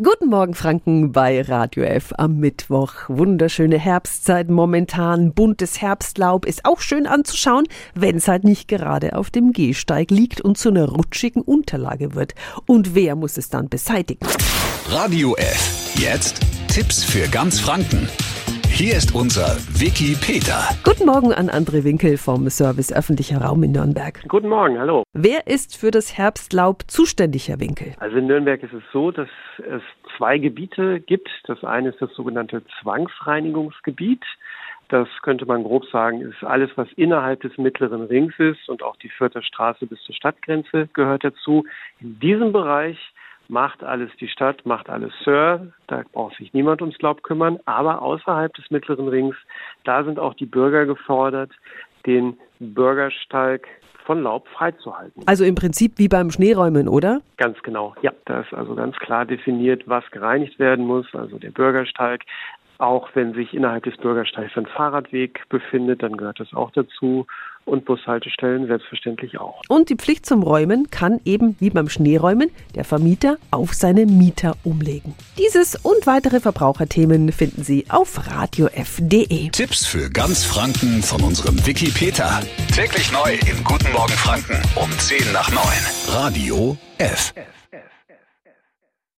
Guten Morgen Franken bei Radio F am Mittwoch. Wunderschöne Herbstzeit momentan. Buntes Herbstlaub ist auch schön anzuschauen, wenn es halt nicht gerade auf dem Gehsteig liegt und zu einer rutschigen Unterlage wird. Und wer muss es dann beseitigen? Radio F. Jetzt Tipps für ganz Franken. Hier ist unser Wiki Peter. Guten Morgen an André Winkel vom Service Öffentlicher Raum in Nürnberg. Guten Morgen, hallo. Wer ist für das Herbstlaub zuständig, Herr Winkel? Also in Nürnberg ist es so, dass es zwei Gebiete gibt. Das eine ist das sogenannte Zwangsreinigungsgebiet. Das könnte man grob sagen, ist alles, was innerhalb des mittleren Rings ist und auch die vierte Straße bis zur Stadtgrenze gehört dazu. In diesem Bereich macht alles die Stadt, macht alles Sir, da braucht sich niemand ums Laub kümmern, aber außerhalb des mittleren Rings, da sind auch die Bürger gefordert, den Bürgersteig von Laub freizuhalten. Also im Prinzip wie beim Schneeräumen, oder? Ganz genau. Ja, da ist also ganz klar definiert, was gereinigt werden muss. Also der Bürgersteig, auch wenn sich innerhalb des Bürgersteigs ein Fahrradweg befindet, dann gehört das auch dazu. Und Bushaltestellen selbstverständlich auch. Und die Pflicht zum Räumen kann eben wie beim Schneeräumen der Vermieter auf seine Mieter umlegen. Dieses und weitere Verbraucherthemen finden Sie auf radiof.de. Tipps für ganz Franken von unserem Wiki Peter. Täglich neu in Guten Morgen Franken um 10 nach 9. Radio F. F.